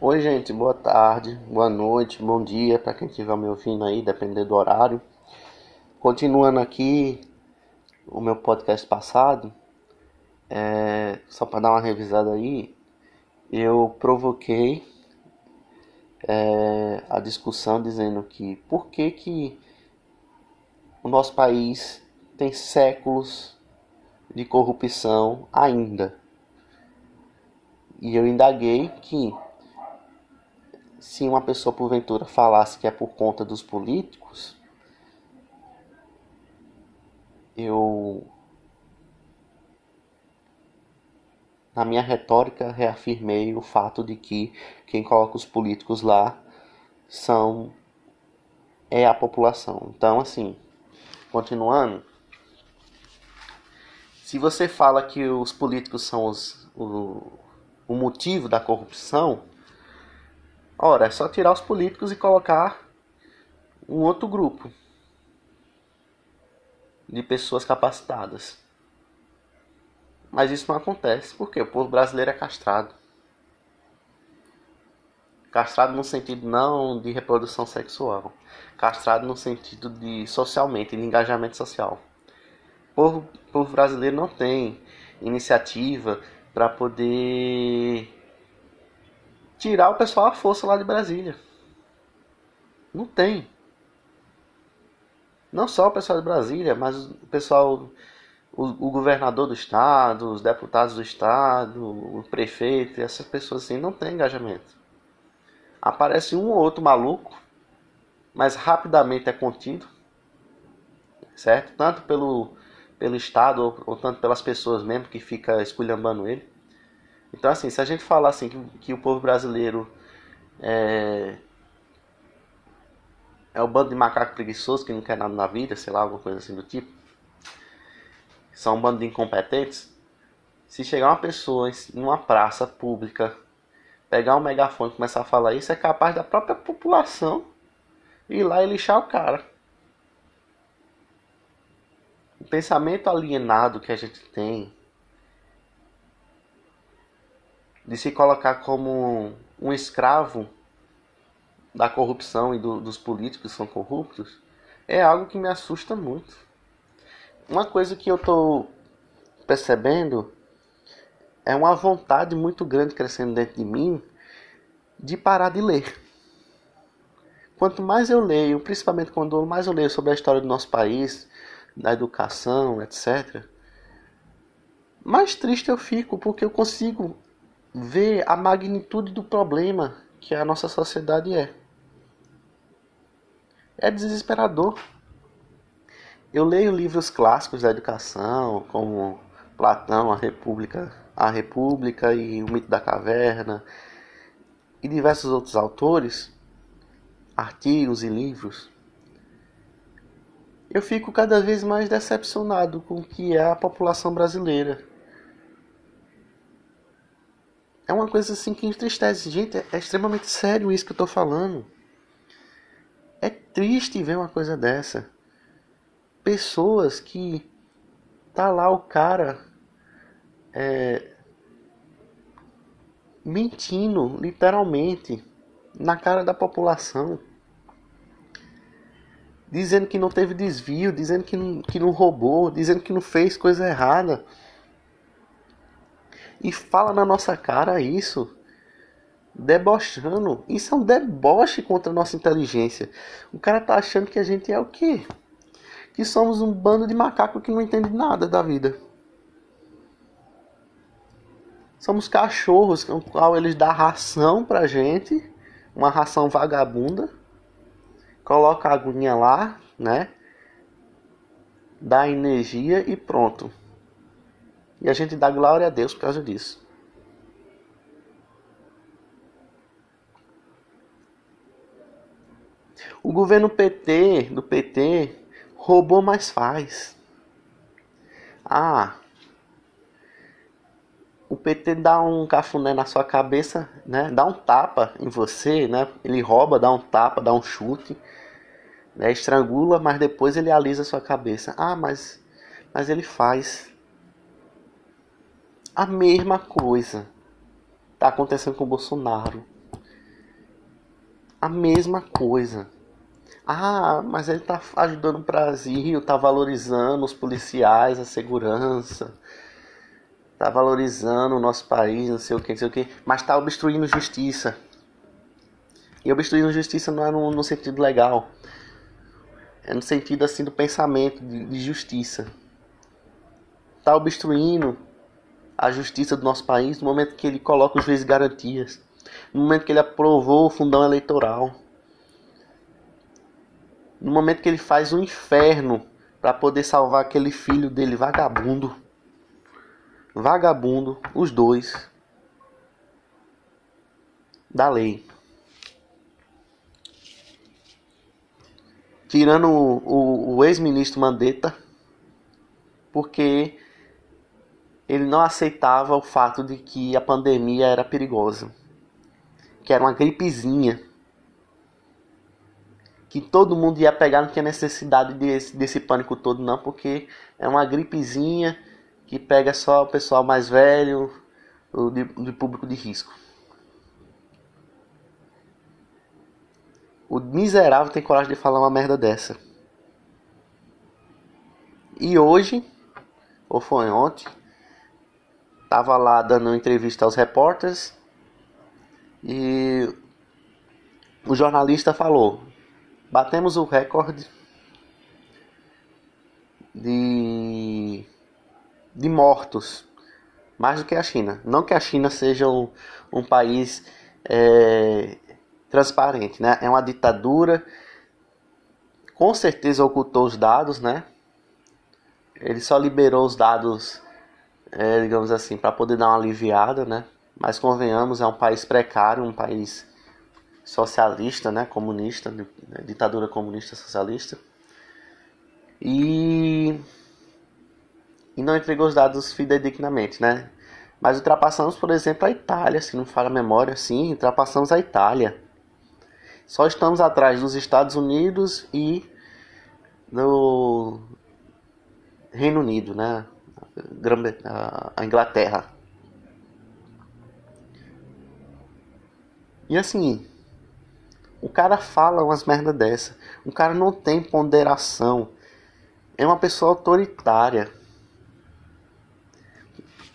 Oi, gente, boa tarde, boa noite, bom dia para quem estiver me ouvindo aí, dependendo do horário. Continuando aqui o meu podcast passado, é, só para dar uma revisada aí, eu provoquei é, a discussão dizendo que por que, que o nosso país tem séculos de corrupção ainda. E eu indaguei que se uma pessoa porventura falasse que é por conta dos políticos, eu na minha retórica reafirmei o fato de que quem coloca os políticos lá são é a população. Então, assim, continuando, se você fala que os políticos são os, o, o motivo da corrupção, ora, é só tirar os políticos e colocar um outro grupo de pessoas capacitadas. Mas isso não acontece porque o povo brasileiro é castrado. Castrado no sentido não de reprodução sexual, castrado no sentido de socialmente, de engajamento social. O povo, povo brasileiro não tem iniciativa para poder tirar o pessoal à força lá de Brasília. Não tem. Não só o pessoal de Brasília, mas o pessoal, o, o governador do estado, os deputados do estado, o prefeito, essas pessoas assim não tem engajamento. Aparece um ou outro maluco, mas rapidamente é contido, certo? Tanto pelo, pelo Estado ou, ou tanto pelas pessoas mesmo que fica esculhambando ele. Então, assim, se a gente falar assim que, que o povo brasileiro é, é o bando de macaco preguiçoso que não quer nada na vida, sei lá, alguma coisa assim do tipo, são um bando de incompetentes. Se chegar uma pessoa em uma praça pública, pegar um megafone e começar a falar isso, é capaz da própria população ir lá e lixar o cara. O pensamento alienado que a gente tem de se colocar como um escravo da corrupção e do, dos políticos que são corruptos é algo que me assusta muito. Uma coisa que eu estou percebendo é uma vontade muito grande crescendo dentro de mim de parar de ler. Quanto mais eu leio, principalmente quando mais eu leio sobre a história do nosso país, da educação, etc., mais triste eu fico, porque eu consigo ver a magnitude do problema que a nossa sociedade é. É desesperador. Eu leio livros clássicos da educação, como Platão, a República, a República e o Mito da Caverna, e diversos outros autores, artigos e livros. Eu fico cada vez mais decepcionado com o que é a população brasileira é uma coisa assim que entristece. Gente, é, é extremamente sério isso que eu tô falando. É triste ver uma coisa dessa. Pessoas que tá lá o cara é, mentindo literalmente na cara da população, dizendo que não teve desvio, dizendo que não, que não roubou, dizendo que não fez coisa errada e fala na nossa cara isso, debochando. Isso é um deboche contra a nossa inteligência. O cara tá achando que a gente é o quê? Que somos um bando de macaco que não entende nada da vida. Somos cachorros com qual eles dão ração pra gente, uma ração vagabunda. Coloca a aguinha lá, né? Dá energia e pronto. E a gente dá glória a Deus por causa disso. O governo PT, do PT, roubou, mas faz. Ah, o PT dá um cafuné na sua cabeça, né? Dá um tapa em você, né? Ele rouba, dá um tapa, dá um chute, né? Estrangula, mas depois ele alisa a sua cabeça. Ah, mas, mas ele faz. A mesma coisa está acontecendo com o Bolsonaro. a mesma coisa. Ah, mas ele tá ajudando o Brasil, tá valorizando os policiais, a segurança, tá valorizando o nosso país, não sei o que, não sei o que, mas tá obstruindo justiça. E obstruindo justiça não é no, no sentido legal, é no sentido assim do pensamento de, de justiça. Tá obstruindo a justiça do nosso país no momento que ele coloca os juízes garantias, no momento que ele aprovou o fundão eleitoral no momento que ele faz um inferno para poder salvar aquele filho dele vagabundo. Vagabundo, os dois. Da lei. Tirando o, o, o ex-ministro Mandetta, porque ele não aceitava o fato de que a pandemia era perigosa, que era uma gripezinha que todo mundo ia pegar, não tinha necessidade desse, desse pânico todo não, porque é uma gripezinha que pega só o pessoal mais velho, o de, de público de risco. O miserável tem coragem de falar uma merda dessa. E hoje, ou foi ontem, tava lá dando entrevista aos repórteres e o jornalista falou: batemos o recorde de, de mortos, mais do que a China. Não que a China seja um, um país é, transparente, né? É uma ditadura, com certeza ocultou os dados, né? Ele só liberou os dados, é, digamos assim, para poder dar uma aliviada, né? Mas convenhamos, é um país precário, um país socialista, né, comunista, né, ditadura comunista socialista. E, e não entregou os dados fidedignamente, né? Mas ultrapassamos, por exemplo, a Itália, se não falha a memória, sim, ultrapassamos a Itália. Só estamos atrás dos Estados Unidos e do Reino Unido, né? A Inglaterra. E assim, o cara fala umas merda dessa. O cara não tem ponderação. É uma pessoa autoritária.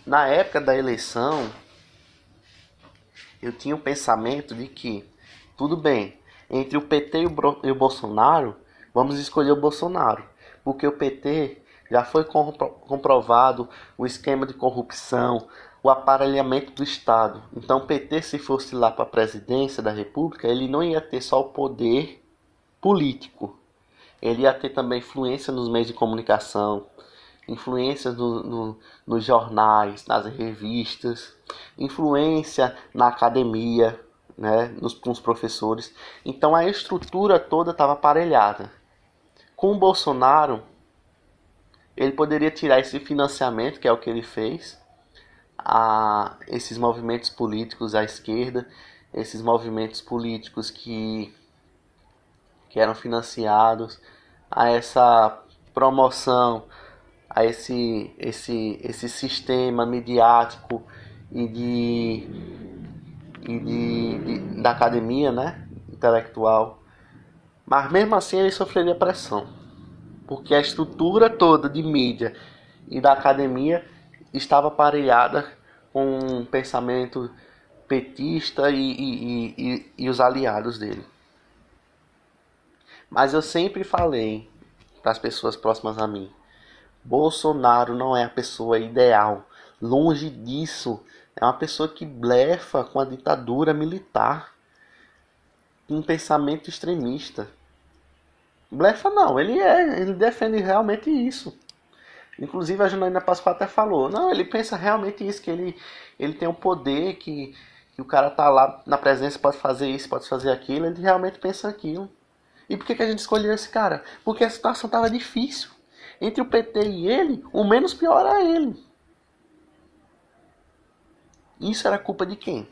Na época da eleição, eu tinha o pensamento de que, tudo bem, entre o PT e o Bolsonaro, vamos escolher o Bolsonaro. Porque o PT já foi comprovado o esquema de corrupção, o aparelhamento do Estado. Então, o PT, se fosse lá para a presidência da República, ele não ia ter só o poder político, ele ia ter também influência nos meios de comunicação, influência no, no, nos jornais, nas revistas, influência na academia, né, nos, com os professores. Então, a estrutura toda estava aparelhada. Com o Bolsonaro, ele poderia tirar esse financiamento, que é o que ele fez, a esses movimentos políticos à esquerda, esses movimentos políticos que, que eram financiados, a essa promoção, a esse, esse, esse sistema midiático e de, e de, de da academia né, intelectual. Mas mesmo assim ele sofreria pressão, porque a estrutura toda de mídia e da academia estava aparelhada com um pensamento petista e, e, e, e os aliados dele. Mas eu sempre falei para as pessoas próximas a mim: Bolsonaro não é a pessoa ideal. Longe disso, é uma pessoa que blefa com a ditadura militar, um pensamento extremista. Blefa não, ele é, ele defende realmente isso. Inclusive a Janaína Pascoal até falou, não, ele pensa realmente isso, que ele, ele tem o um poder, que, que o cara tá lá na presença, pode fazer isso, pode fazer aquilo, ele realmente pensa aquilo. E por que, que a gente escolheu esse cara? Porque a situação tava difícil. Entre o PT e ele, o menos pior era ele. Isso era culpa de quem?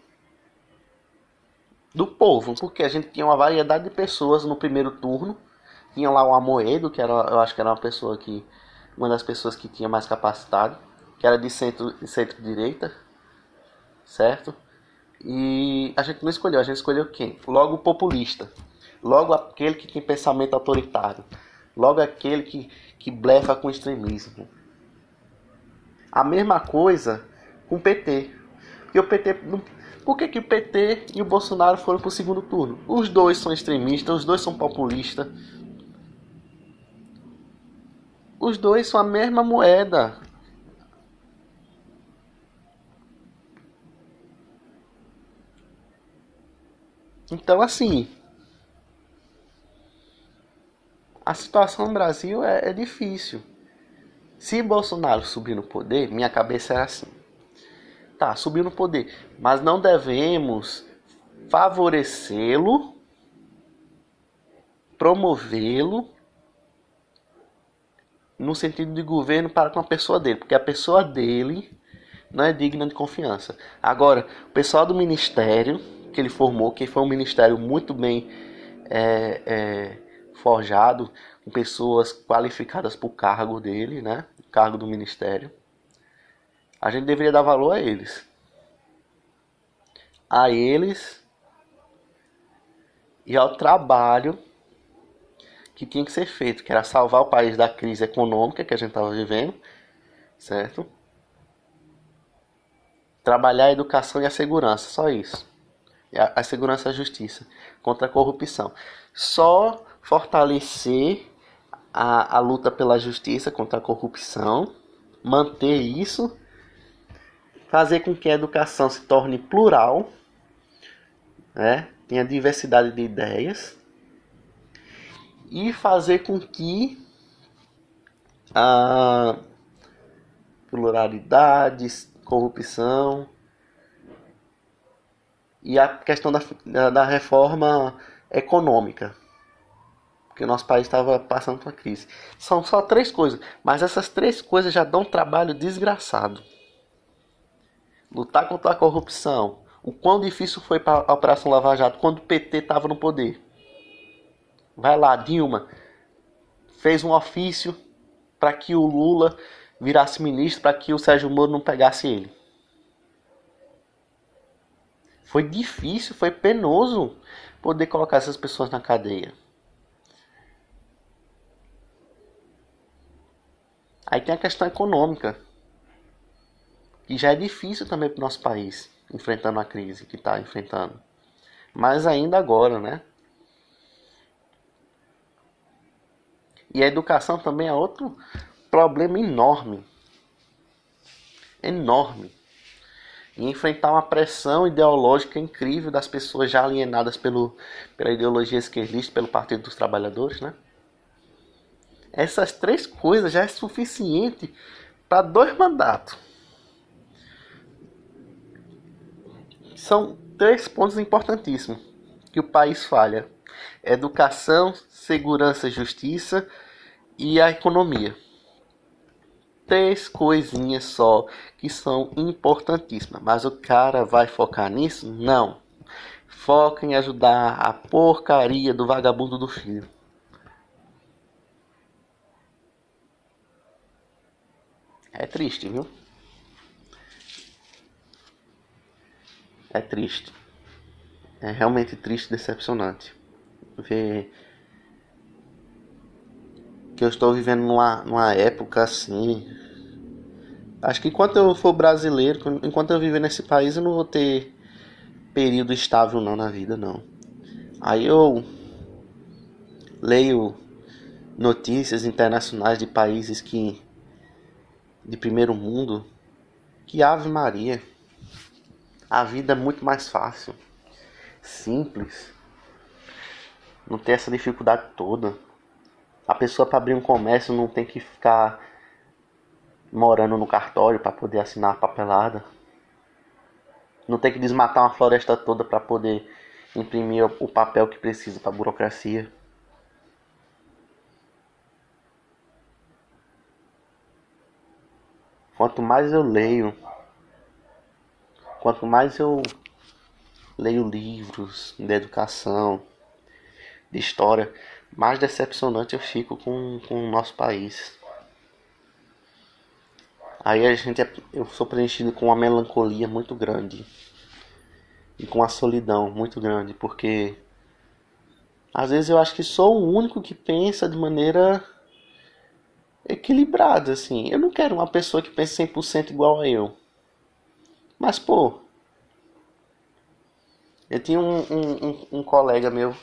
Do povo, porque a gente tinha uma variedade de pessoas no primeiro turno. Tinha lá o Amoedo, que era, eu acho que era uma pessoa que uma das pessoas que tinha mais capacidade, que era de centro-direita, centro certo? E a gente não escolheu, a gente escolheu quem? Logo o populista. Logo aquele que tem pensamento autoritário. Logo aquele que, que blefa com extremismo. A mesma coisa com o PT. Porque o PT. Por que, que o PT e o Bolsonaro foram para o segundo turno? Os dois são extremistas, os dois são populistas. Os dois são a mesma moeda. Então, assim, a situação no Brasil é, é difícil. Se Bolsonaro subir no poder, minha cabeça é assim. Tá, subiu no poder, mas não devemos favorecê-lo, promovê-lo no sentido de governo para com a pessoa dele, porque a pessoa dele não é digna de confiança. Agora, o pessoal do ministério que ele formou, que foi um ministério muito bem é, é, forjado, com pessoas qualificadas para o cargo dele, né? Cargo do ministério. A gente deveria dar valor a eles. A eles e ao trabalho que tinha que ser feito, que era salvar o país da crise econômica que a gente estava vivendo, certo? Trabalhar a educação e a segurança, só isso. A, a segurança e a justiça contra a corrupção. Só fortalecer a, a luta pela justiça contra a corrupção, manter isso, fazer com que a educação se torne plural, né? tenha diversidade de ideias e fazer com que a pluralidade, corrupção e a questão da, da reforma econômica porque o nosso país estava passando por uma crise. São só três coisas, mas essas três coisas já dão um trabalho desgraçado. Lutar contra a corrupção. O quão difícil foi para a Operação Lava Jato quando o PT estava no poder. Vai lá, Dilma fez um ofício para que o Lula virasse ministro, para que o Sérgio Moro não pegasse ele. Foi difícil, foi penoso poder colocar essas pessoas na cadeia. Aí tem a questão econômica, que já é difícil também para o nosso país, enfrentando a crise que está enfrentando. Mas ainda agora, né? E a educação também é outro problema enorme. Enorme. E enfrentar uma pressão ideológica incrível das pessoas já alienadas pelo, pela ideologia esquerdista, pelo Partido dos Trabalhadores, né? Essas três coisas já é suficiente para dois mandatos. São três pontos importantíssimos que o país falha: educação, segurança, justiça e a economia. Três coisinhas só que são importantíssimas, mas o cara vai focar nisso? Não. Foca em ajudar a porcaria do vagabundo do filho. É triste, viu? É triste. É realmente triste e decepcionante. Ver que eu estou vivendo numa, numa época assim. Acho que enquanto eu for brasileiro, enquanto eu viver nesse país, eu não vou ter período estável não na vida, não. Aí eu leio notícias internacionais de países que de primeiro mundo, que Ave Maria. A vida é muito mais fácil, simples. Não tem essa dificuldade toda. A pessoa para abrir um comércio não tem que ficar morando no cartório para poder assinar a papelada. Não tem que desmatar uma floresta toda para poder imprimir o papel que precisa para burocracia. Quanto mais eu leio, quanto mais eu leio livros de educação, de história, mais decepcionante eu fico com, com o nosso país. Aí a gente é, eu sou preenchido com uma melancolia muito grande. e com a solidão muito grande, porque às vezes eu acho que sou o único que pensa de maneira equilibrada, assim. Eu não quero uma pessoa que pense 100% igual a eu. Mas, pô, eu tinha um, um, um, um colega meu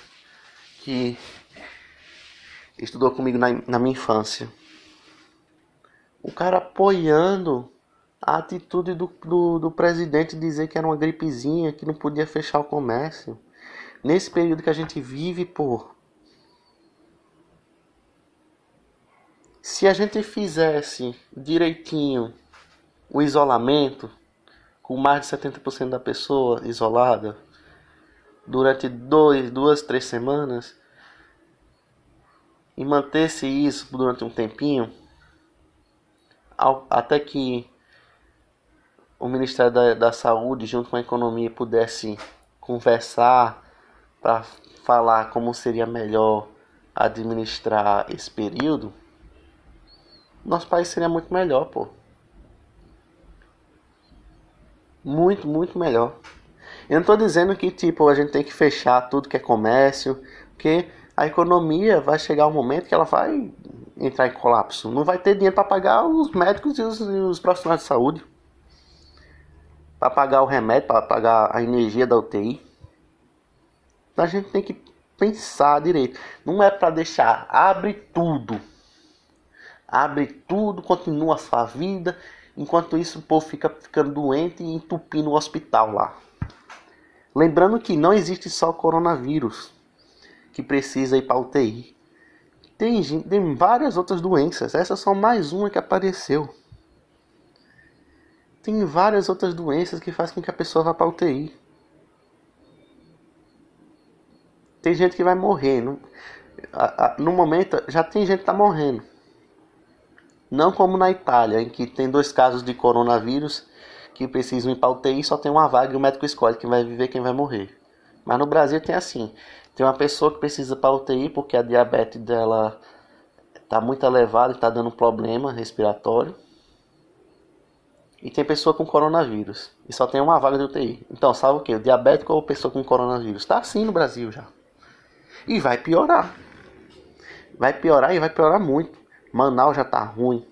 que estudou comigo na, na minha infância. O cara apoiando a atitude do, do, do presidente dizer que era uma gripezinha, que não podia fechar o comércio. Nesse período que a gente vive, pô. Se a gente fizesse direitinho o isolamento, com mais de 70% da pessoa isolada, durante dois, duas, três semanas, e mantesse isso durante um tempinho, até que o Ministério da, da Saúde, junto com a economia, pudesse conversar para falar como seria melhor administrar esse período, nosso país seria muito melhor, pô. Muito, muito melhor. Eu não estou dizendo que tipo a gente tem que fechar tudo que é comércio, porque a economia vai chegar um momento que ela vai entrar em colapso. Não vai ter dinheiro para pagar os médicos e os, e os profissionais de saúde para pagar o remédio, para pagar a energia da UTI. Então a gente tem que pensar direito. Não é para deixar, abre tudo. Abre tudo, continua a sua vida. Enquanto isso, o povo fica ficando doente e entupindo o hospital lá. Lembrando que não existe só coronavírus que precisa ir para UTI. Tem, tem várias outras doenças. Essa é só mais uma que apareceu tem várias outras doenças que fazem com que a pessoa vá para UTI. Tem gente que vai morrer. No, no momento, já tem gente que está morrendo. Não como na Itália, em que tem dois casos de coronavírus que precisam ir para UTI só tem uma vaga e o médico escolhe quem vai viver quem vai morrer. Mas no Brasil tem assim: tem uma pessoa que precisa para UTI porque a diabetes dela está muito elevada e está dando problema respiratório. E tem pessoa com coronavírus. E só tem uma vaga de UTI. Então, sabe o que? O diabético ou pessoa com coronavírus? Está assim no Brasil já. E vai piorar. Vai piorar e vai piorar muito. Manaus já tá ruim.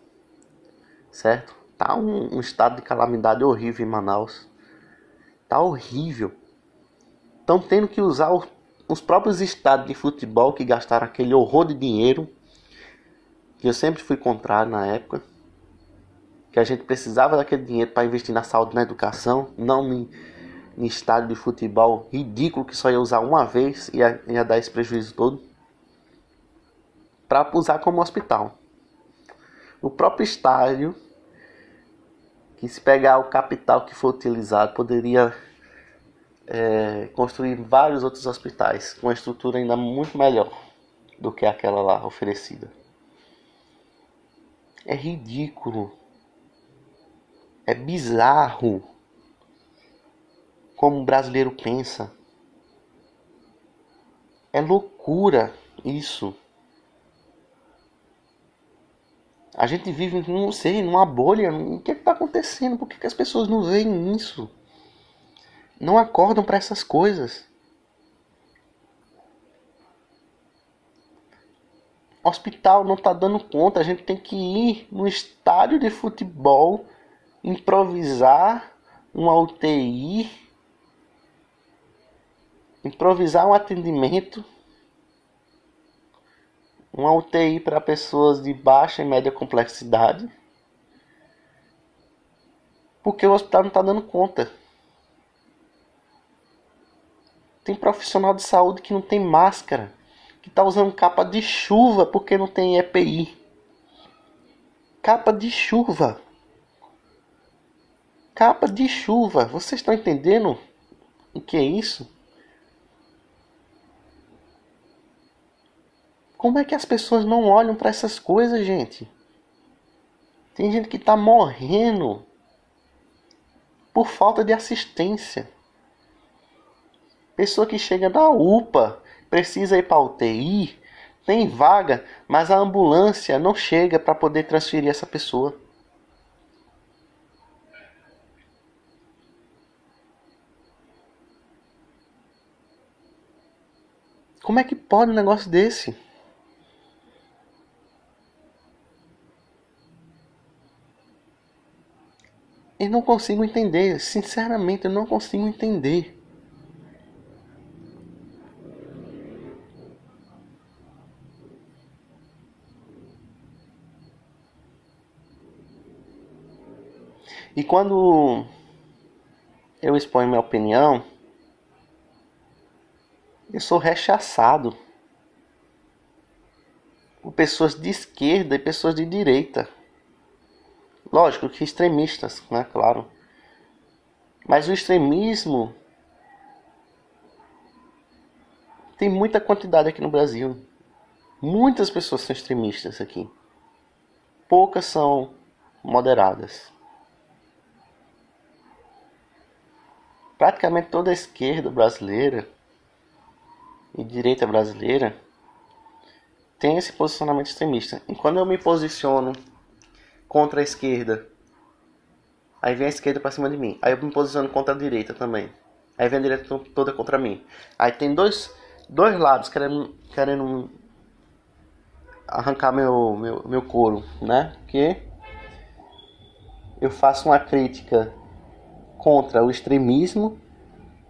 Certo? Tá um, um estado de calamidade horrível em Manaus. Tá horrível. Estão tendo que usar os, os próprios estados de futebol que gastaram aquele horror de dinheiro. Que eu sempre fui contrário na época que a gente precisava daquele dinheiro para investir na saúde na educação, não em, em estádio de futebol ridículo que só ia usar uma vez e ia, ia dar esse prejuízo todo, para usar como hospital. O próprio estádio, que se pegar o capital que for utilizado, poderia é, construir vários outros hospitais com uma estrutura ainda muito melhor do que aquela lá oferecida. É ridículo é bizarro como o brasileiro pensa. É loucura isso. A gente vive, não sei, numa bolha. O que é está acontecendo? Por que, que as pessoas não veem isso? Não acordam para essas coisas. Hospital não está dando conta. A gente tem que ir no estádio de futebol improvisar uma UTI, improvisar um atendimento, uma UTI para pessoas de baixa e média complexidade, porque o hospital não está dando conta. Tem profissional de saúde que não tem máscara, que está usando capa de chuva porque não tem EPI. Capa de chuva capa de chuva. Vocês estão entendendo o que é isso? Como é que as pessoas não olham para essas coisas, gente? Tem gente que está morrendo por falta de assistência. Pessoa que chega da UPA, precisa ir para UTI, tem vaga, mas a ambulância não chega para poder transferir essa pessoa. Como é que pode um negócio desse? Eu não consigo entender, sinceramente, eu não consigo entender. E quando eu exponho minha opinião, eu sou rechaçado por pessoas de esquerda e pessoas de direita. Lógico que extremistas, né? Claro. Mas o extremismo tem muita quantidade aqui no Brasil. Muitas pessoas são extremistas aqui. Poucas são moderadas. Praticamente toda a esquerda brasileira e direita brasileira tem esse posicionamento extremista. E quando eu me posiciono contra a esquerda. Aí vem a esquerda pra cima de mim. Aí eu me posiciono contra a direita também. Aí vem a direita toda contra mim. Aí tem dois, dois lados querendo, querendo arrancar meu, meu, meu couro, né? Que eu faço uma crítica contra o extremismo,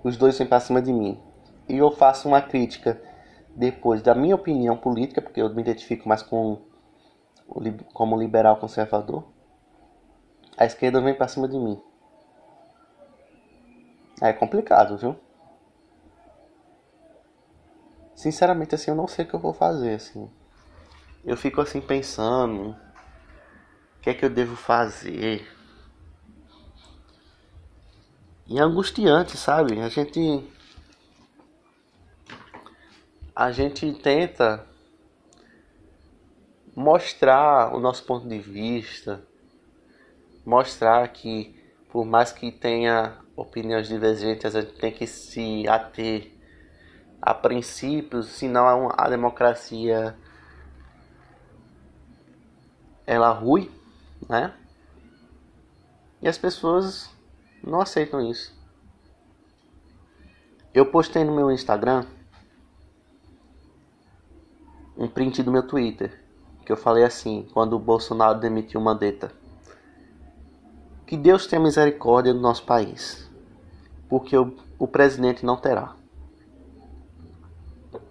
os dois vêm pra cima de mim. E eu faço uma crítica depois da minha opinião política, porque eu me identifico mais com como liberal conservador, a esquerda vem para cima de mim. É complicado, viu? Sinceramente, assim, eu não sei o que eu vou fazer, assim. Eu fico assim pensando, o que é que eu devo fazer? E é angustiante, sabe? A gente a gente tenta mostrar o nosso ponto de vista, mostrar que por mais que tenha opiniões divergentes, a gente tem que se ater a princípios, senão a democracia ela rui, né? E as pessoas não aceitam isso. Eu postei no meu Instagram um print do meu Twitter que eu falei assim, quando o Bolsonaro demitiu Mandetta. Que Deus tenha misericórdia do nosso país, porque o, o presidente não terá.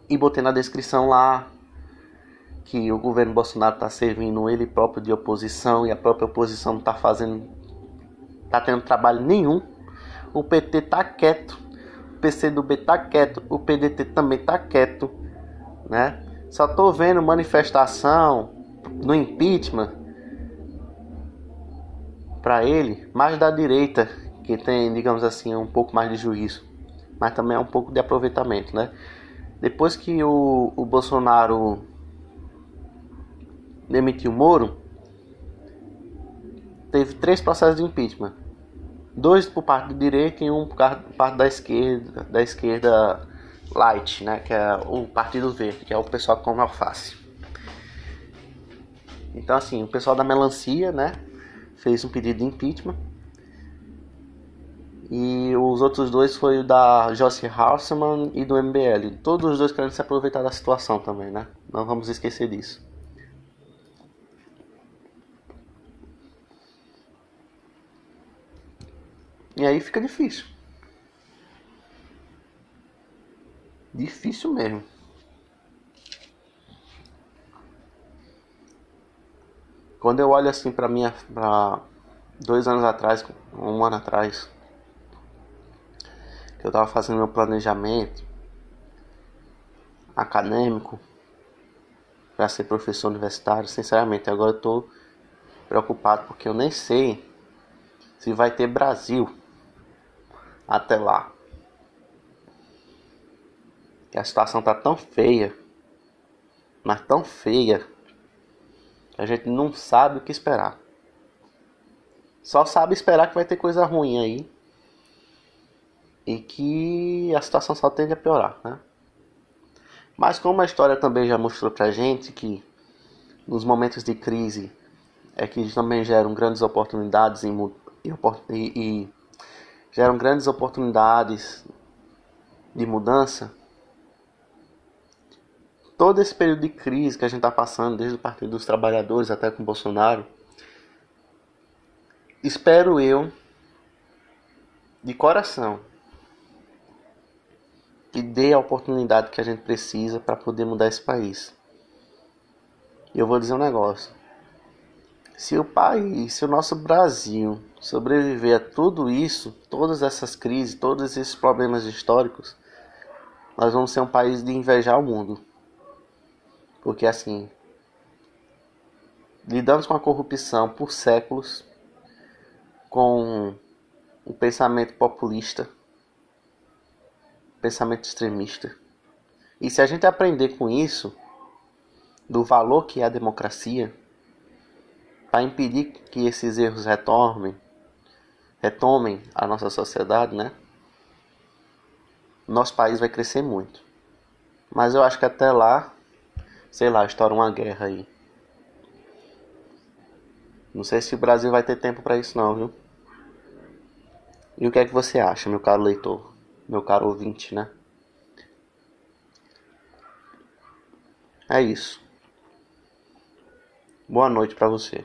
E botei na descrição lá que o governo Bolsonaro está servindo ele próprio de oposição e a própria oposição está fazendo, está tendo trabalho nenhum. O PT está quieto, o PCdoB está quieto, o PDT também está quieto, né? Só tô vendo manifestação no impeachment para ele, mais da direita, que tem, digamos assim, um pouco mais de juízo, mas também é um pouco de aproveitamento, né? Depois que o, o Bolsonaro demitiu o Moro, teve três processos de impeachment. Dois por parte da direita e um por parte da esquerda, da esquerda light, né, que é o Partido Verde, que é o pessoal que come alface. Então assim, o pessoal da melancia, né, fez um pedido de impeachment. E os outros dois foi o da Joyce Hausman e do MBL. Todos os dois querendo se aproveitar da situação também, né? Não vamos esquecer disso. E aí fica difícil. Difícil mesmo. Quando eu olho assim para minha, para dois anos atrás, um ano atrás, que eu estava fazendo meu planejamento acadêmico para ser professor universitário, sinceramente, agora eu estou preocupado porque eu nem sei se vai ter Brasil até lá que a situação tá tão feia, mas tão feia, que a gente não sabe o que esperar. Só sabe esperar que vai ter coisa ruim aí. E que a situação só tende a piorar, né? Mas como a história também já mostrou pra gente que nos momentos de crise é que também geram grandes oportunidades e, e, e geram grandes oportunidades de mudança, todo esse período de crise que a gente está passando, desde o Partido dos Trabalhadores até com Bolsonaro, espero eu, de coração, que dê a oportunidade que a gente precisa para poder mudar esse país. E eu vou dizer um negócio. Se o país, se o nosso Brasil sobreviver a tudo isso, todas essas crises, todos esses problemas históricos, nós vamos ser um país de invejar o mundo. Porque assim, lidamos com a corrupção por séculos, com o pensamento populista, pensamento extremista. E se a gente aprender com isso, do valor que é a democracia, para impedir que esses erros retornem, retomem a nossa sociedade, né? Nosso país vai crescer muito. Mas eu acho que até lá, sei lá, estoura uma guerra aí. Não sei se o Brasil vai ter tempo para isso não, viu? E o que é que você acha, meu caro leitor? Meu caro ouvinte, né? É isso. Boa noite para você.